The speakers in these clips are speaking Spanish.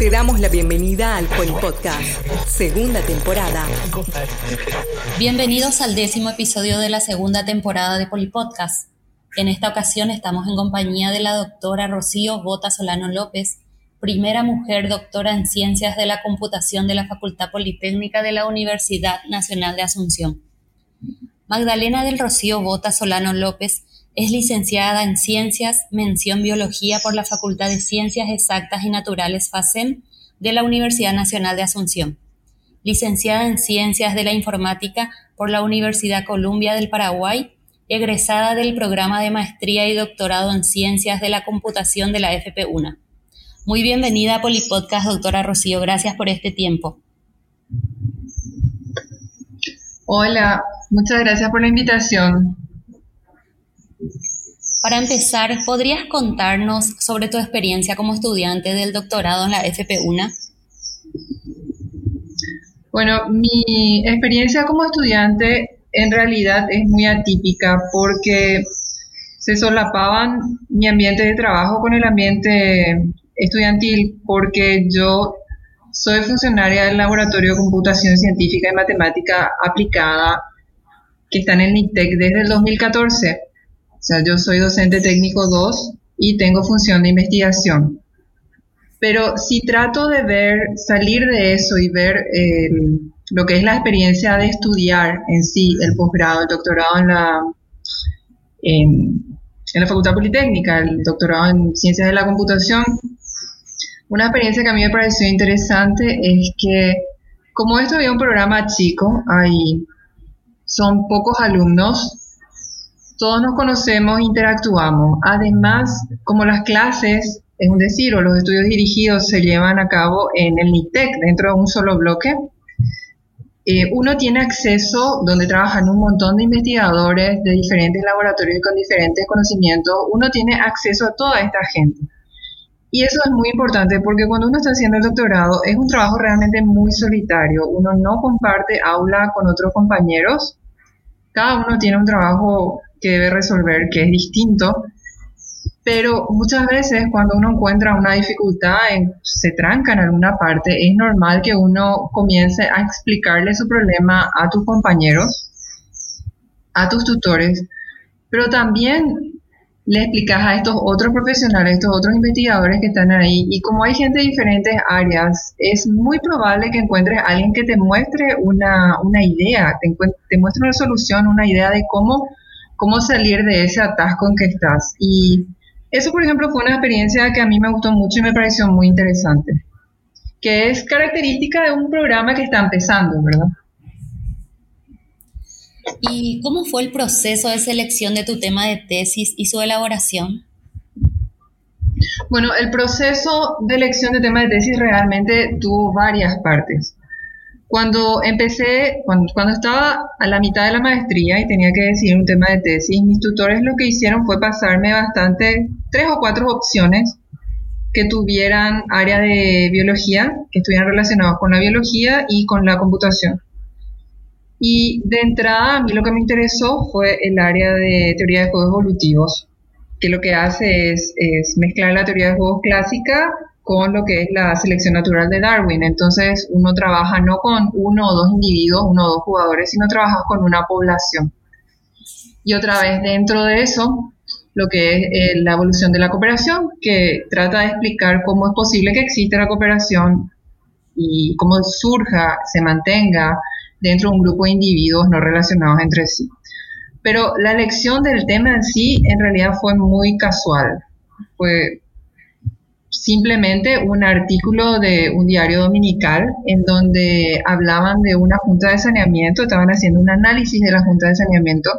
Te damos la bienvenida al Podcast, segunda temporada. Bienvenidos al décimo episodio de la segunda temporada de Poli Podcast. En esta ocasión estamos en compañía de la doctora Rocío Bota Solano López, primera mujer doctora en Ciencias de la Computación de la Facultad Politécnica de la Universidad Nacional de Asunción. Magdalena del Rocío Bota Solano López es licenciada en Ciencias, mención Biología por la Facultad de Ciencias Exactas y Naturales FACEM de la Universidad Nacional de Asunción. Licenciada en Ciencias de la Informática por la Universidad Columbia del Paraguay, egresada del programa de maestría y doctorado en Ciencias de la Computación de la FP1. Muy bienvenida a Polipodcast, doctora Rocío. Gracias por este tiempo. Hola, muchas gracias por la invitación. Para empezar, ¿podrías contarnos sobre tu experiencia como estudiante del doctorado en la FP1? Bueno, mi experiencia como estudiante en realidad es muy atípica porque se solapaban mi ambiente de trabajo con el ambiente estudiantil porque yo soy funcionaria del Laboratorio de Computación Científica y Matemática Aplicada que está en el NITEC desde el 2014. O sea, yo soy docente técnico 2 y tengo función de investigación. Pero si trato de ver, salir de eso y ver lo que es la experiencia de estudiar en sí, el posgrado, el doctorado en la, en, la Facultad Politécnica, el doctorado en Ciencias de la Computación, una experiencia que a mí me pareció interesante es que como esto había un programa chico, hay, son pocos alumnos, todos nos conocemos, interactuamos. Además, como las clases, es un decir, o los estudios dirigidos se llevan a cabo en el NITEC, dentro de un solo bloque, eh, uno tiene acceso, donde trabajan un montón de investigadores de diferentes laboratorios y con diferentes conocimientos, uno tiene acceso a toda esta gente. Y eso es muy importante porque cuando uno está haciendo el doctorado es un trabajo realmente muy solitario. Uno no comparte aula con otros compañeros. Cada uno tiene un trabajo que debe resolver, que es distinto, pero muchas veces cuando uno encuentra una dificultad, se tranca en alguna parte, es normal que uno comience a explicarle su problema a tus compañeros, a tus tutores, pero también le explicas a estos otros profesionales, estos otros investigadores que están ahí, y como hay gente de diferentes áreas, es muy probable que encuentres a alguien que te muestre una, idea, te, te muestre una solución, una idea de cómo cómo salir de ese atasco en que estás. Y eso, por ejemplo, fue una experiencia que a mí me gustó mucho y me pareció muy interesante, que es característica de un programa que está empezando, ¿verdad? ¿Y cómo fue el proceso de selección de tu tema de tesis y su elaboración? Bueno, el proceso de elección de tema de tesis realmente tuvo varias partes. Cuando empecé, cuando, estaba a la mitad de la maestría y tenía que decidir un tema de tesis, mis tutores lo que hicieron fue pasarme bastante, tres o cuatro opciones que tuvieran área de biología, que estuvieran relacionados con la biología y con la computación. Y de entrada a mí lo que me interesó fue el área de teoría de juegos evolutivos, que lo que hace es, es mezclar la teoría de juegos clásica con lo que es la selección natural de Darwin. Entonces uno trabaja no con uno o dos individuos, uno o dos jugadores, sino trabaja con una población. Y otra vez dentro de eso, lo que es eh, la evolución de la cooperación, que trata de explicar cómo es posible que exista la cooperación y cómo surja, se mantenga dentro de un grupo de individuos no relacionados entre sí. Pero la elección del tema en sí en realidad fue muy casual. Fue simplemente un artículo de un diario dominical en donde hablaban de una junta de saneamiento, estaban haciendo un análisis de la junta de saneamiento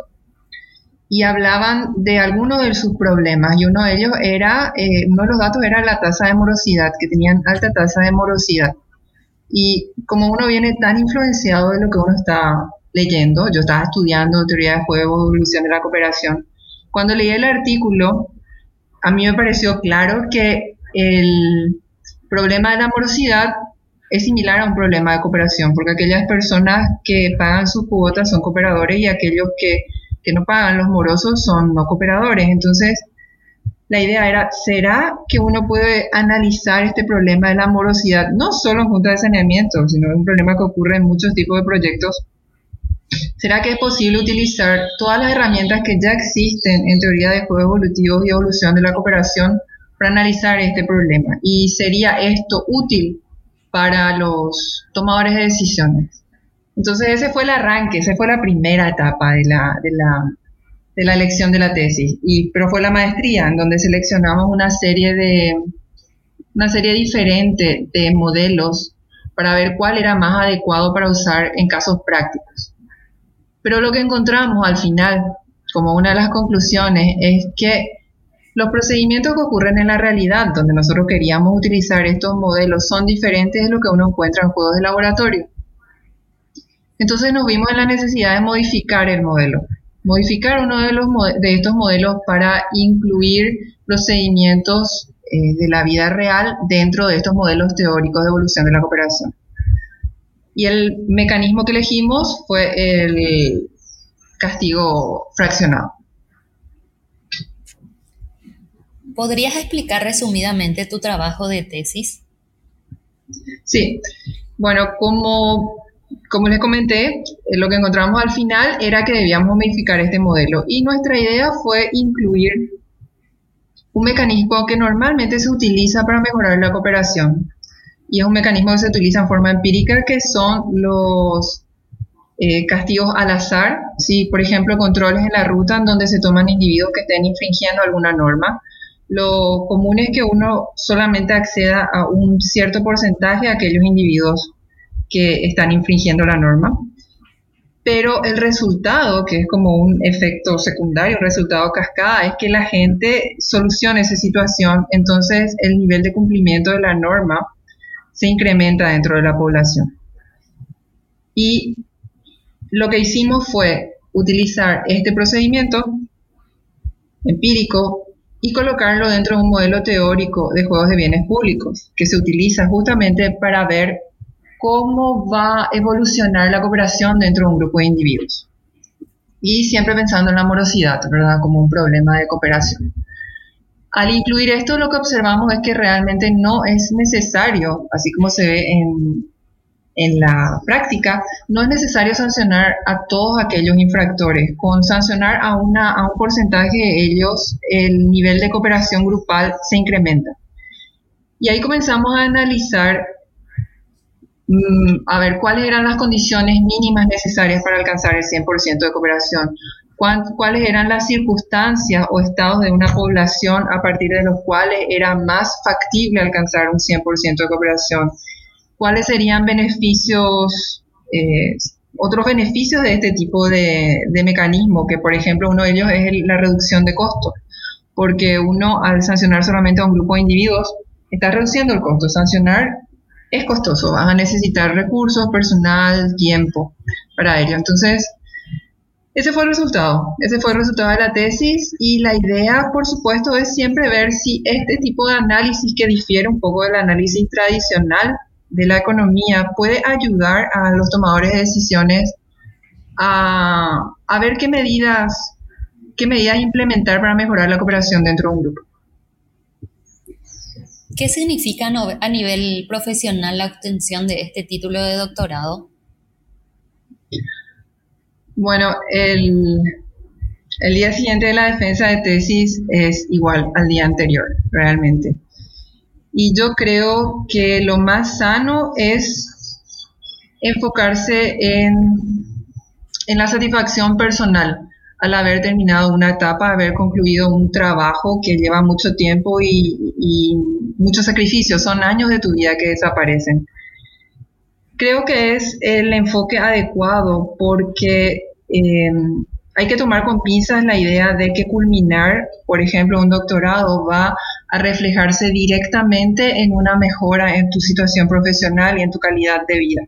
y hablaban de algunos de sus problemas y uno de ellos era, eh, uno de los datos era la tasa de morosidad, que tenían alta tasa de morosidad. Y como uno viene tan influenciado de lo que uno está leyendo, yo estaba estudiando teoría de juego, evolución de la cooperación, cuando leí el artículo, a mí me pareció claro que el problema de la morosidad es similar a un problema de cooperación, porque aquellas personas que pagan sus cuotas son cooperadores y aquellos que, que no pagan los morosos son no cooperadores. Entonces, la idea era, ¿será que uno puede analizar este problema de la morosidad, no solo en junta de saneamiento, sino un problema que ocurre en muchos tipos de proyectos? ¿Será que es posible utilizar todas las herramientas que ya existen en teoría de juegos evolutivos y evolución de la cooperación para analizar este problema? ¿Y sería esto útil para los tomadores de decisiones? Entonces ese fue el arranque, esa fue la primera etapa de la, de la de la elección de la tesis, y, pero fue la maestría en donde seleccionamos una serie de una serie diferente de modelos para ver cuál era más adecuado para usar en casos prácticos. Pero lo que encontramos al final, como una de las conclusiones, es que los procedimientos que ocurren en la realidad, donde nosotros queríamos utilizar estos modelos, son diferentes de lo que uno encuentra en juegos de laboratorio. Entonces nos vimos en la necesidad de modificar el modelo modificar uno de, los, de estos modelos para incluir procedimientos eh, de la vida real dentro de estos modelos teóricos de evolución de la cooperación. Y el mecanismo que elegimos fue el castigo fraccionado. ¿Podrías explicar resumidamente tu trabajo de tesis? Sí, bueno, como como les comenté, eh, lo que encontramos al final era que debíamos modificar este modelo y nuestra idea fue incluir un mecanismo que normalmente se utiliza para mejorar la cooperación y es un mecanismo que se utiliza en forma empírica que son los eh, castigos al azar, si por ejemplo controles en la ruta en donde se toman individuos que estén infringiendo alguna norma. Lo común es que uno solamente acceda a un cierto porcentaje de aquellos individuos que están infringiendo la norma. Pero el resultado, que es como un efecto secundario, un resultado cascada, es que la gente solucione esa situación, entonces el nivel de cumplimiento de la norma se incrementa dentro de la población. Y lo que hicimos fue utilizar este procedimiento empírico y colocarlo dentro de un modelo teórico de juegos de bienes públicos, que se utiliza justamente para ver cómo va a evolucionar la cooperación dentro de un grupo de individuos. Y siempre pensando en la morosidad, ¿verdad? Como un problema de cooperación. Al incluir esto, lo que observamos es que realmente no es necesario, así como se ve en, en la práctica, no es necesario sancionar a todos aquellos infractores. Con sancionar a, una, a un porcentaje de ellos, el nivel de cooperación grupal se incrementa. Y ahí comenzamos a analizar Mm, a ver cuáles eran las condiciones mínimas necesarias para alcanzar el 100% de cooperación, cuáles eran las circunstancias o estados de una población a partir de los cuales era más factible alcanzar un 100% de cooperación, cuáles serían beneficios, eh, otros beneficios de este tipo de, de, mecanismo, que por ejemplo uno de ellos es la reducción de costos, porque uno al sancionar solamente a un grupo de individuos está reduciendo el costo, sancionar es costoso, vas a necesitar recursos, personal, tiempo para ello. Entonces, ese fue el resultado, ese fue el resultado de la tesis y la idea, por supuesto, es siempre ver si este tipo de análisis que difiere un poco del análisis tradicional de la economía puede ayudar a los tomadores de decisiones a, a ver qué medidas, qué medidas implementar para mejorar la cooperación dentro de un grupo. ¿Qué significa a nivel profesional la obtención de este título de doctorado? Bueno, el, el día siguiente de la defensa de tesis es igual al día anterior, realmente. Y yo creo que lo más sano es enfocarse en, en la satisfacción personal al haber terminado una etapa, haber concluido un trabajo que lleva mucho tiempo y, muchos sacrificios, son años de tu vida que desaparecen. Creo que es el enfoque adecuado porque eh, hay que tomar con pinzas la idea de que culminar, por ejemplo, un doctorado va a reflejarse directamente en una mejora en tu situación profesional y en tu calidad de vida.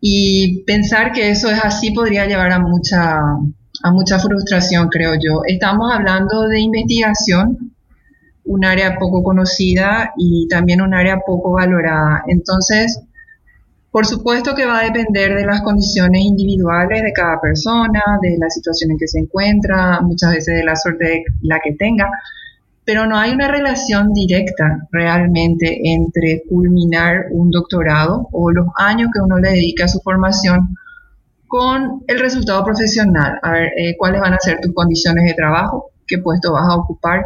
Y pensar que eso es así podría llevar a mucha, a mucha frustración, creo yo. Estamos hablando de investigación, un área poco conocida y también un área poco valorada. Entonces, por supuesto que va a depender de las condiciones individuales de cada persona, de la situación en que se encuentra, muchas veces de la suerte de la que tenga, pero no hay una relación directa realmente entre culminar un doctorado o los años que uno le dedica a su formación con el resultado profesional. A ver, eh, cuáles van a ser tus condiciones de trabajo, qué puesto vas a ocupar,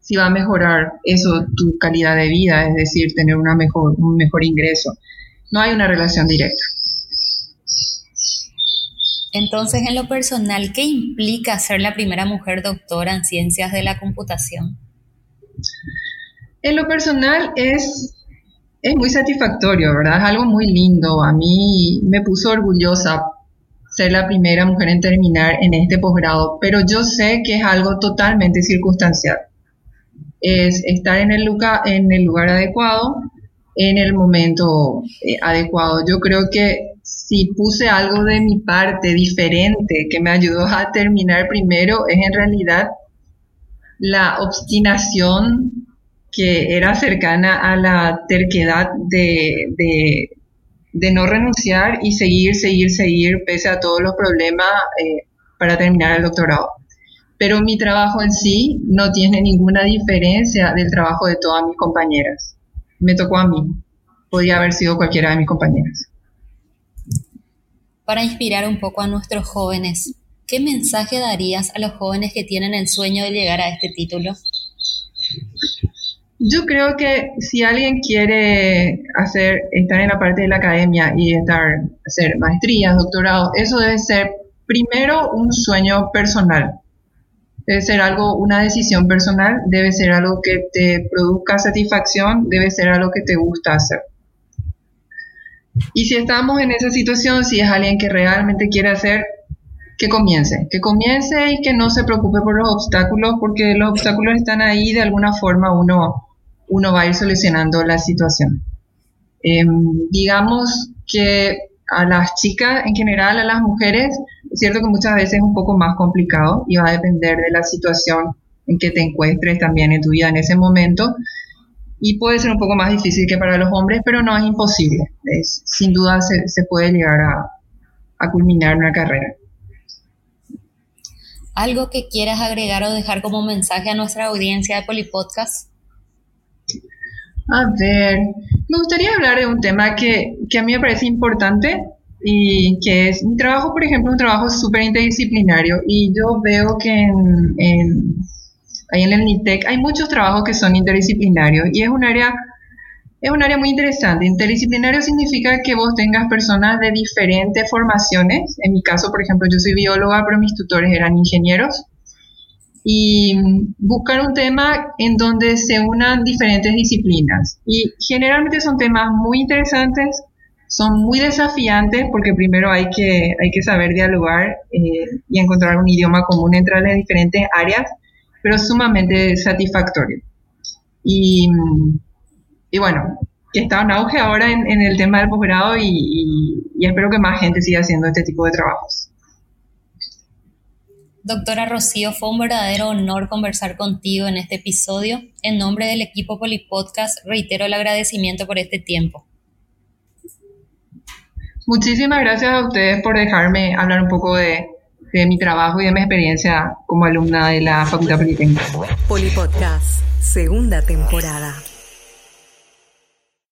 si va a mejorar eso tu calidad de vida, es decir, tener una mejor, un mejor ingreso. No hay una relación directa. Entonces, en lo personal, ¿qué implica ser la primera mujer doctora en ciencias de la computación? En lo personal es, es muy satisfactorio, ¿verdad? Es algo muy lindo. A mí me puso orgullosa ser la primera mujer en terminar en este posgrado, pero yo sé que es algo totalmente circunstancial. Es estar en el lugar, en el lugar adecuado, en el momento eh, adecuado. Yo creo que si puse algo de mi parte diferente que me ayudó a terminar primero, es en realidad la obstinación que era cercana a la terquedad de, de, no renunciar y seguir, seguir, seguir, pese a todos los problemas eh, para terminar el doctorado. Pero mi trabajo en sí no tiene ninguna diferencia del trabajo de todas mis compañeras. Me tocó a mí. Podría haber sido cualquiera de mis compañeras para inspirar un poco a nuestros jóvenes. ¿Qué mensaje darías a los jóvenes que tienen el sueño de llegar a este título? Yo creo que si alguien quiere hacer, estar en la parte de la academia y estar, hacer maestrías, doctorados, eso debe ser primero un sueño personal. Debe ser algo, una decisión personal, debe ser algo que te produzca satisfacción, debe ser algo que te gusta hacer. Y si estamos en esa situación, si es alguien que realmente quiere hacer, que comience, que comience y que no se preocupe por los obstáculos, porque los obstáculos están ahí, de alguna forma uno, uno va a ir solucionando la situación. Em, digamos que a las chicas en general, a las mujeres, es cierto que muchas veces es un poco más complicado y va a depender de la situación en que te encuentres también en tu vida en ese momento, y puede ser un poco más difícil que para los hombres, pero no es imposible. Es, sin duda se, se puede llegar a, a, culminar una carrera. ¿Algo que quieras agregar o dejar como mensaje a nuestra audiencia de Polipodcast? A ver, me gustaría hablar de un tema que, que a mí me parece importante y que es mi trabajo, por ejemplo, un trabajo súper interdisciplinario y yo veo que en, en ahí en el NITEC hay muchos trabajos que son interdisciplinarios y es un área es un área muy interesante. Interdisciplinario significa que vos tengas personas de diferentes formaciones. En mi caso, por ejemplo, yo soy bióloga, pero mis tutores eran ingenieros. Y buscar un tema en donde se unan diferentes disciplinas. Y generalmente son temas muy interesantes, son muy desafiantes porque primero hay que, hay que saber dialogar eh, y encontrar un idioma común entre las diferentes áreas pero sumamente satisfactorio. Y, y bueno, que está en auge ahora en, el tema del posgrado y, y, espero que más gente siga haciendo este tipo de trabajos. Doctora Rocío, fue un verdadero honor conversar contigo en este episodio. En nombre del equipo Polipodcast, reitero el agradecimiento por este tiempo. Muchísimas gracias a ustedes por dejarme hablar un poco de, de mi trabajo y de mi experiencia como alumna de la Facultad Politécnica. Polipodcast, segunda temporada.